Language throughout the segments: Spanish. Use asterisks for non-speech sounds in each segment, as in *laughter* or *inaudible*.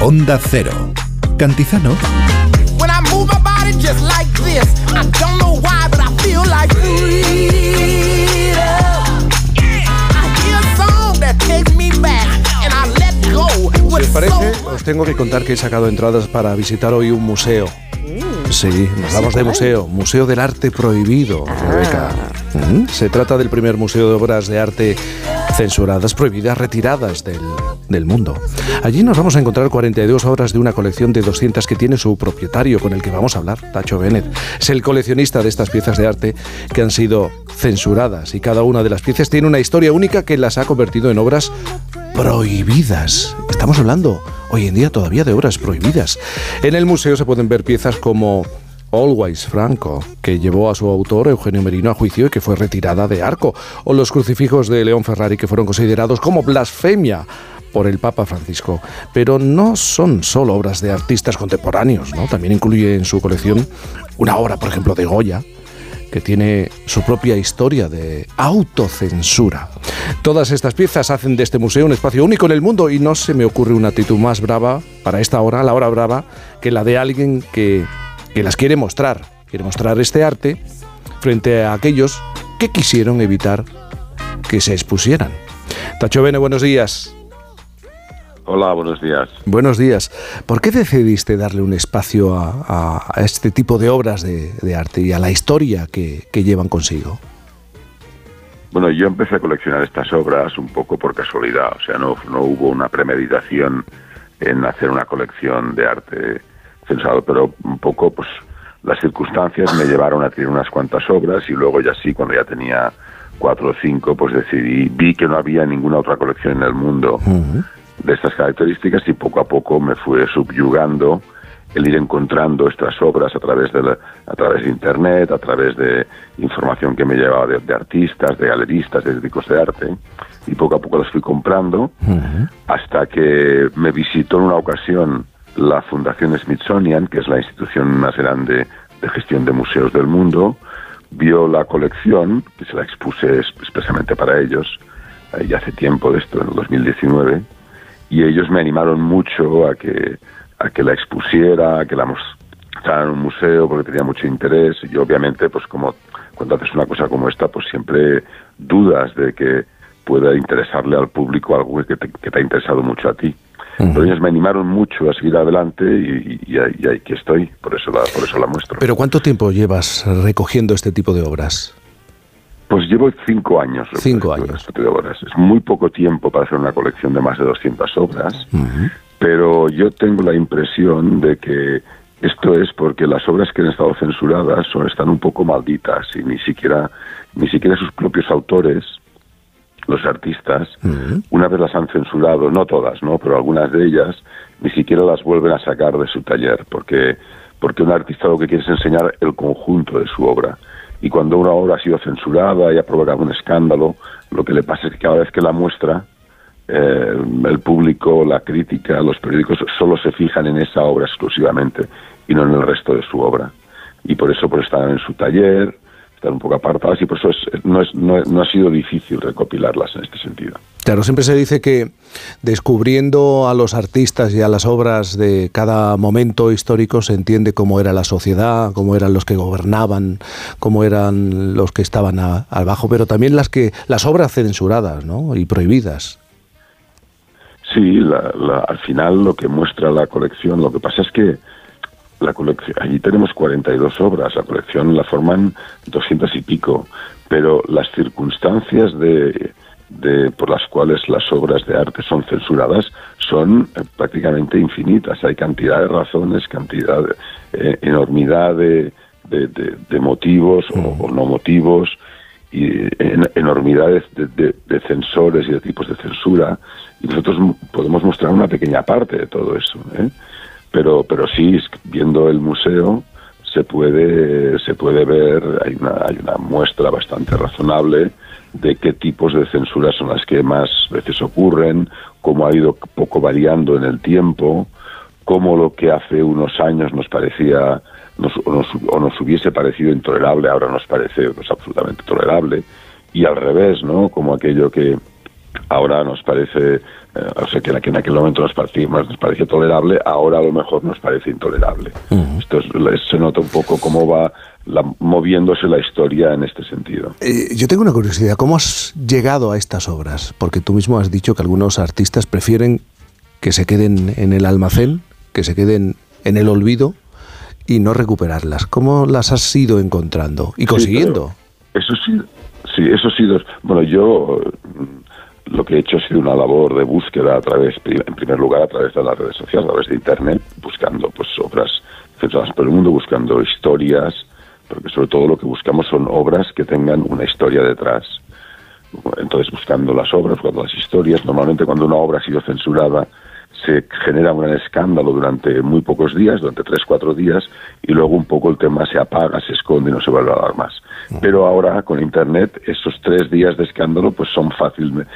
Onda Cero. Cantizano. When I move my body just like this, I don't know why, but I feel like ¿Les parece? Os tengo que contar que he sacado entradas para visitar hoy un museo. Sí, nos hablamos de museo, Museo del Arte Prohibido, Rebeca. Mm, se trata del primer museo de obras de arte censuradas, prohibidas, retiradas del, del, mundo. Allí nos vamos a encontrar 42 obras de una colección de 200 que tiene su propietario, con el que vamos a hablar, Tacho Bennett. Es el coleccionista de estas piezas de arte que han sido censuradas y cada una de las piezas tiene una historia única que las ha convertido en obras prohibidas. Estamos hablando hoy en día todavía de obras prohibidas. En el museo se pueden ver piezas como Always Franco, que llevó a su autor Eugenio Merino a juicio y que fue retirada de arco, o los crucifijos de León Ferrari que fueron considerados como blasfemia por el Papa Francisco. Pero no son solo obras de artistas contemporáneos, ¿no? También incluye en su colección una obra, por ejemplo, de Goya, que tiene su propia historia de autocensura. Todas estas piezas hacen de este museo un espacio único en el mundo y no se me ocurre una actitud más brava para esta hora, la hora brava, que la de alguien que, que las quiere mostrar. Quiere mostrar este arte frente a aquellos que quisieron evitar que se expusieran. Tacho Bene, buenos días. Hola, buenos días. Buenos días. ¿Por qué decidiste darle un espacio a, este tipo de obras de, arte y a la historia que, llevan consigo? Bueno, yo empecé a coleccionar estas obras un poco por casualidad, o sea, no, no hubo una premeditación en hacer una colección de arte censado, pero un poco, pues, las circunstancias me llevaron a tener unas cuantas obras y luego ya sí, cuando ya tenía cuatro o cinco, pues decidí, vi que no había ninguna otra colección en el mundo de estas características y poco a poco me fue subyugando el ir encontrando estas obras a través de a través de internet, a través de información que me llevaba de, artistas, de galeristas, de críticos de arte y poco a poco las fui comprando hasta que me visitó en una ocasión la Fundación Smithsonian, que es la institución más grande de gestión de museos del mundo, vio la colección, que se la expuse expresamente para ellos, ya hace tiempo de esto, en el 2019, y ellos me animaron mucho a que, a que la expusiera, a que la mostrara en un museo, porque tenía mucho interés. Y obviamente, pues como cuando haces una cosa como esta, pues siempre dudas de que pueda interesarle al público algo que te, que te ha interesado mucho a ti. Pero ellos me animaron mucho a seguir adelante y, y, y, aquí estoy, por eso, la, por eso la muestro. ¿Pero cuánto tiempo llevas recogiendo este tipo de obras? Pues llevo cinco años. Cinco años. De obras. Es muy poco tiempo para hacer una colección de más de 200 obras, pero yo tengo la impresión de que esto es porque las obras que han estado censuradas son, están un poco malditas y ni siquiera, ni siquiera sus propios autores, los artistas, una vez las han censurado, no todas, ¿no? pero algunas de ellas, ni siquiera las vuelven a sacar de su taller, porque, porque un artista lo que quiere es enseñar el conjunto de su obra y cuando una obra ha sido censurada y ha provocado un escándalo, lo que le pasa es que cada vez que la muestra, eh, el público, la crítica, los periódicos solo se fijan en esa obra exclusivamente y no en el resto de su obra. Y por eso por estar en su taller, están un poco apartadas y por eso no, es, no, ha sido difícil recopilarlas en este sentido. Claro, siempre se dice que descubriendo a los artistas y a las obras de cada momento histórico se entiende cómo era la sociedad, cómo eran los que gobernaban, cómo eran los que estaban abajo, pero también las que las obras censuradas ¿no? y prohibidas. Sí, al final lo que muestra la colección, lo que pasa es que la colección, allí tenemos 42 obras, la colección la forman 200 y pico, pero las circunstancias de, de, por las cuales las obras de arte son censuradas son eh, prácticamente infinitas. Hay cantidad de razones, cantidad, de, eh, enormidad de, de, motivos o, no motivos y enormidades de, de, censores y de tipos de censura y nosotros podemos mostrar una pequeña parte de todo eso. ¿eh? Pero pero sí viendo el museo se puede se puede ver hay una hay una muestra bastante razonable de qué tipos de censuras son las que más veces ocurren cómo ha ido poco variando en el tiempo cómo lo que hace unos años nos parecía nos, o nos hubiese parecido intolerable ahora nos parece pues, absolutamente tolerable y al revés no como aquello que ahora nos parece o sea, que en aquel momento nos parecía, nos parecía tolerable, ahora a lo mejor nos parece intolerable. Esto se nota un poco cómo va moviéndose la historia en este sentido. Eh, yo tengo una curiosidad, ¿cómo has llegado a estas obras? Porque tú mismo has dicho que algunos artistas prefieren que se queden en el almacén, que se queden en el olvido y no recuperarlas. ¿Cómo las has ido encontrando y consiguiendo? eso sí, sí, eso sí. Bueno, yo lo que he hecho ha sido una labor de búsqueda a través, en primer lugar, a través de las redes sociales, a través de internet, buscando pues obras centradas por el mundo, buscando historias, porque sobre todo lo que buscamos son obras que tengan una historia detrás. Entonces, buscando las obras, buscando las historias, normalmente cuando una obra ha sido censurada, se genera un gran escándalo durante muy pocos días, durante tres, cuatro días, y luego un poco el tema se apaga, se esconde y no se vuelve a hablar más. Pero ahora con Internet, esos tres días de escándalo, pues son fácilmente,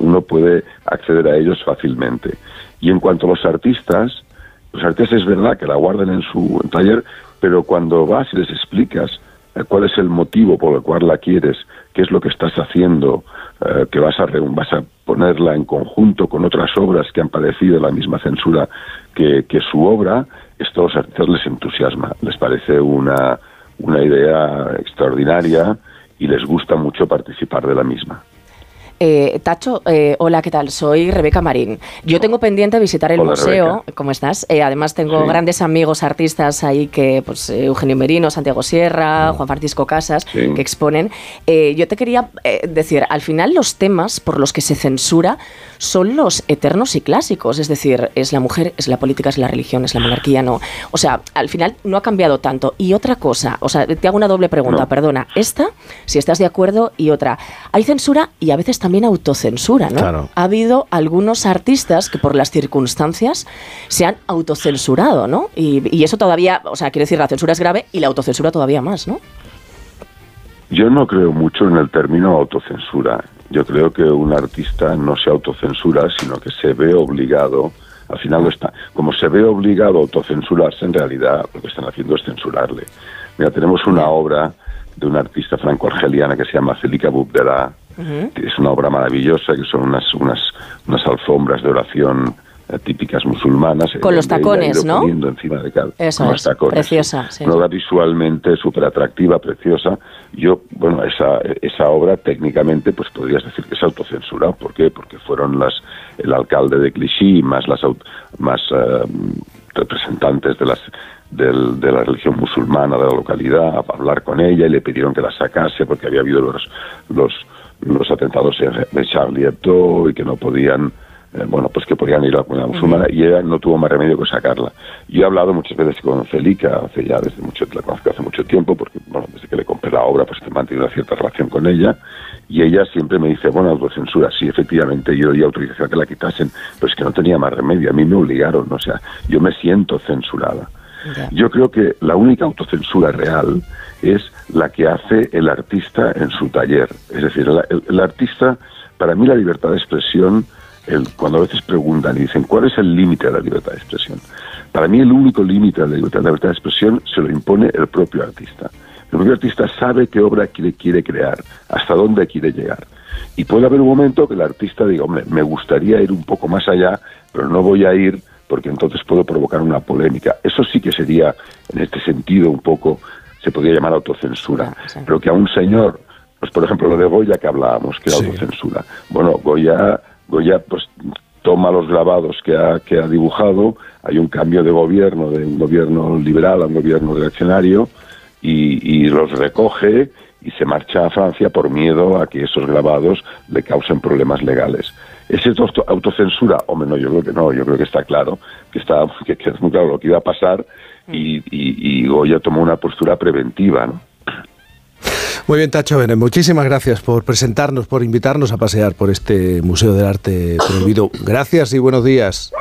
uno puede acceder a ellos fácilmente. Y en cuanto a los artistas, los artistas es verdad que la guardan en su taller, pero cuando vas y les explicas cuál es el motivo por el cual la quieres, qué es lo que estás haciendo, eh, que vas a, vas a ponerla en conjunto con otras obras que han padecido la misma censura que, que su obra, esto a los artistas les entusiasma, les parece una, una idea extraordinaria y les gusta mucho participar de la misma. Eh, Tacho, eh, hola, ¿qué tal? Soy Rebeca Marín. Yo tengo pendiente visitar el museo. ¿Cómo estás? Eh, además, tengo grandes amigos artistas ahí que, pues, Eugenio Merino, Santiago Sierra, Juan Francisco Casas, que exponen. yo te quería decir, al final los temas por los que se censura son los eternos y clásicos. Es decir, es la mujer, es la política, es la religión, es la monarquía, no. O sea, al final no ha cambiado tanto. Y otra cosa, o sea, te hago una doble pregunta, perdona. Esta, si estás de acuerdo, y otra. Hay censura y a veces también también autocensura, ¿no? Ha habido algunos artistas que por las circunstancias se han autocensurado, ¿no? Y, eso todavía, o sea, quiere decir, la censura es grave y la autocensura todavía más, ¿no? Yo no creo mucho en el término autocensura. Yo creo que un artista no se autocensura, sino que se ve obligado, al final lo está, como se ve obligado a autocensurarse, en realidad lo que están haciendo es censurarle. Mira, tenemos una obra de una artista franco-argeliana que se llama Celica Bubdela, es una obra maravillosa, que son unas, unas, unas alfombras de oración eh, típicas musulmanas. Con los tacones, ¿no? encima de cada, Eso es, preciosa. Una obra visualmente súper atractiva, preciosa. Yo, bueno, esa, esa obra técnicamente, pues podrías decir que es autocensura. ¿Por qué? Porque fueron las el alcalde de Clichy más las más eh, representantes de las de la religión musulmana de la localidad a hablar con ella y le pidieron que la sacase porque había habido los, los los atentados de Charlie Hebdo y que no podían, eh, bueno, pues que podían ir a la comunidad musulmana y ella no tuvo más remedio que sacarla. Yo he hablado muchas veces con Celica, hace ya desde mucho, la conozco hace mucho tiempo, porque, bueno, desde que le compré la obra, pues he mantenido una cierta relación con ella y ella siempre me dice, bueno, autocensura, sí, efectivamente, yo di autorización a que la quitasen, pero es que no tenía más remedio, a mí me obligaron, o sea, yo me siento censurada. Yo creo que la única autocensura real es la que hace el artista en su taller. Es decir, el, artista, para mí la libertad de expresión, cuando a veces preguntan y dicen, ¿cuál es el límite de la libertad de expresión? Para mí el único límite de la libertad, de expresión se lo impone el propio artista. El propio artista sabe qué obra quiere, quiere crear, hasta dónde quiere llegar. Y puede haber un momento que el artista diga, hombre, me gustaría ir un poco más allá, pero no voy a ir porque entonces puedo provocar una polémica. Eso sí que sería, en este sentido, un poco se podría llamar autocensura, pero que a un señor, pues por ejemplo lo de Goya que hablábamos, que era autocensura. Bueno, Goya, Goya pues toma los grabados que ha, que ha dibujado, hay un cambio de gobierno, de un gobierno liberal a un gobierno reaccionario, y, y los recoge y se marcha a Francia por miedo a que esos grabados le causen problemas legales. ¿Es esto autocensura? Hombre, no, yo creo que no, yo creo que está claro, que, está, que, que es muy claro lo que iba a pasar y, y, Goya tomó una postura preventiva, ¿no? Muy bien, Tacho Bene, muchísimas gracias por presentarnos, por invitarnos a pasear por este Museo del Arte Prohibido. Gracias y buenos días.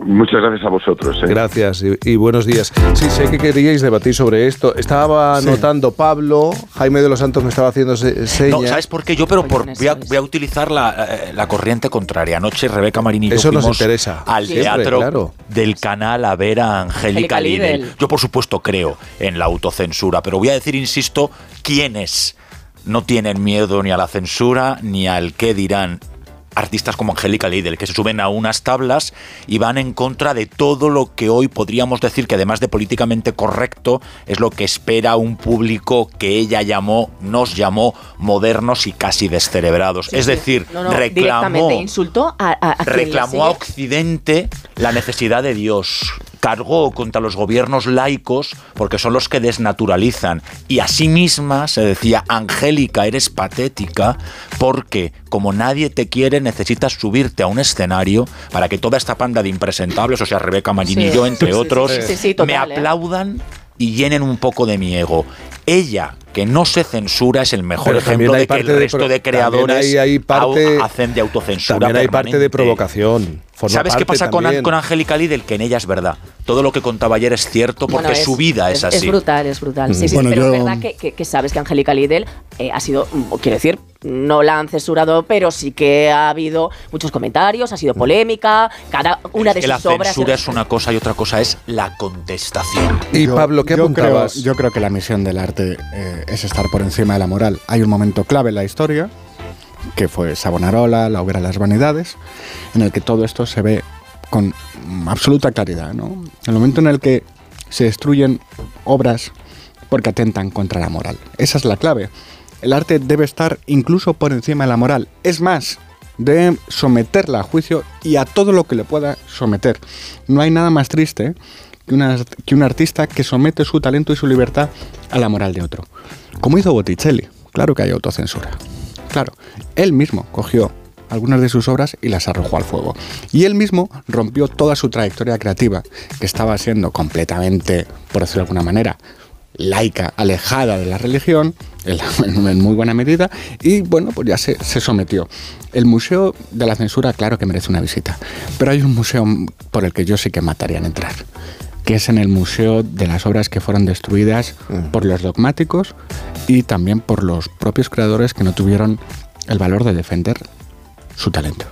Muchas gracias a vosotros. ¿eh? Gracias y, buenos días. Sí, sé que queríais debatir sobre esto. Estaba notando Pablo, Jaime de los Santos me estaba haciendo señas. No, ¿sabes por qué? Yo, pero por, voy, a, utilizar la, la, corriente contraria. Anoche Rebeca Marini y yo Eso nos interesa. al teatro del canal a ver a Angélica Lidl. Yo, por supuesto, creo en la autocensura, pero voy a decir, insisto, quiénes no tienen miedo ni a la censura ni al qué dirán artistas como Angélica Lidl, que se suben a unas tablas y van en contra de todo lo que hoy podríamos decir que además de políticamente correcto es lo que espera un público que ella llamó, nos llamó modernos y casi descerebrados. es decir, reclamó, insultó a, reclamó a Occidente la necesidad de Dios cargó contra los gobiernos laicos porque son los que desnaturalizan. Y a sí misma se decía, Angélica, eres patética porque como nadie te quiere necesitas subirte a un escenario para que toda esta panda de impresentables, o sea, Rebeca Marinillo, entre otros, me ¿eh? aplaudan y llenen un poco de mi ego. Ella, que no se censura, es el mejor ejemplo de que el resto de, creadores hacen de autocensura. También hay parte de provocación. ¿Sabes qué pasa con, con Angélica Lidl? Que en ella es verdad. Todo lo que contaba ayer es cierto porque su vida es, así. Es brutal, es brutal. Sí, sí, pero es verdad que, sabes que Angélica Lidl eh, ha sido, mm, quiero decir, no la han censurado, pero sí que ha habido muchos comentarios, ha sido polémica, cada una de sus obras... La censura es una cosa y otra cosa es la contestación. Y Pablo, ¿qué apuntabas? Creo, yo creo que la misión del arte eh, es estar por encima de la moral. Hay un momento clave en la historia, que fue Savonarola, la obra las vanidades, en el que todo esto se ve con absoluta claridad. ¿no? El momento en el que se destruyen obras porque atentan contra la moral. Esa es la clave. El arte debe estar incluso por encima de la moral. Es más, debe someterla a juicio y a todo lo que le pueda someter. No hay nada más triste que, que un artista que somete su talento y su libertad a la moral de otro. Como hizo Botticelli. Claro que hay autocensura. Claro, él mismo cogió algunas de sus obras y las arrojó al fuego. Y él mismo rompió toda su trayectoria creativa, que estaba siendo completamente, por decirlo de alguna manera, laica, alejada de la religión, en *laughs* muy buena medida, y bueno, pues ya se, sometió. El Museo de la Censura, claro que merece una visita, pero hay un museo por el que yo sí que mataría en entrar, que es en el Museo de las Obras que fueron destruidas mm. por los dogmáticos y también por los propios creadores que no tuvieron el valor de defender su talento.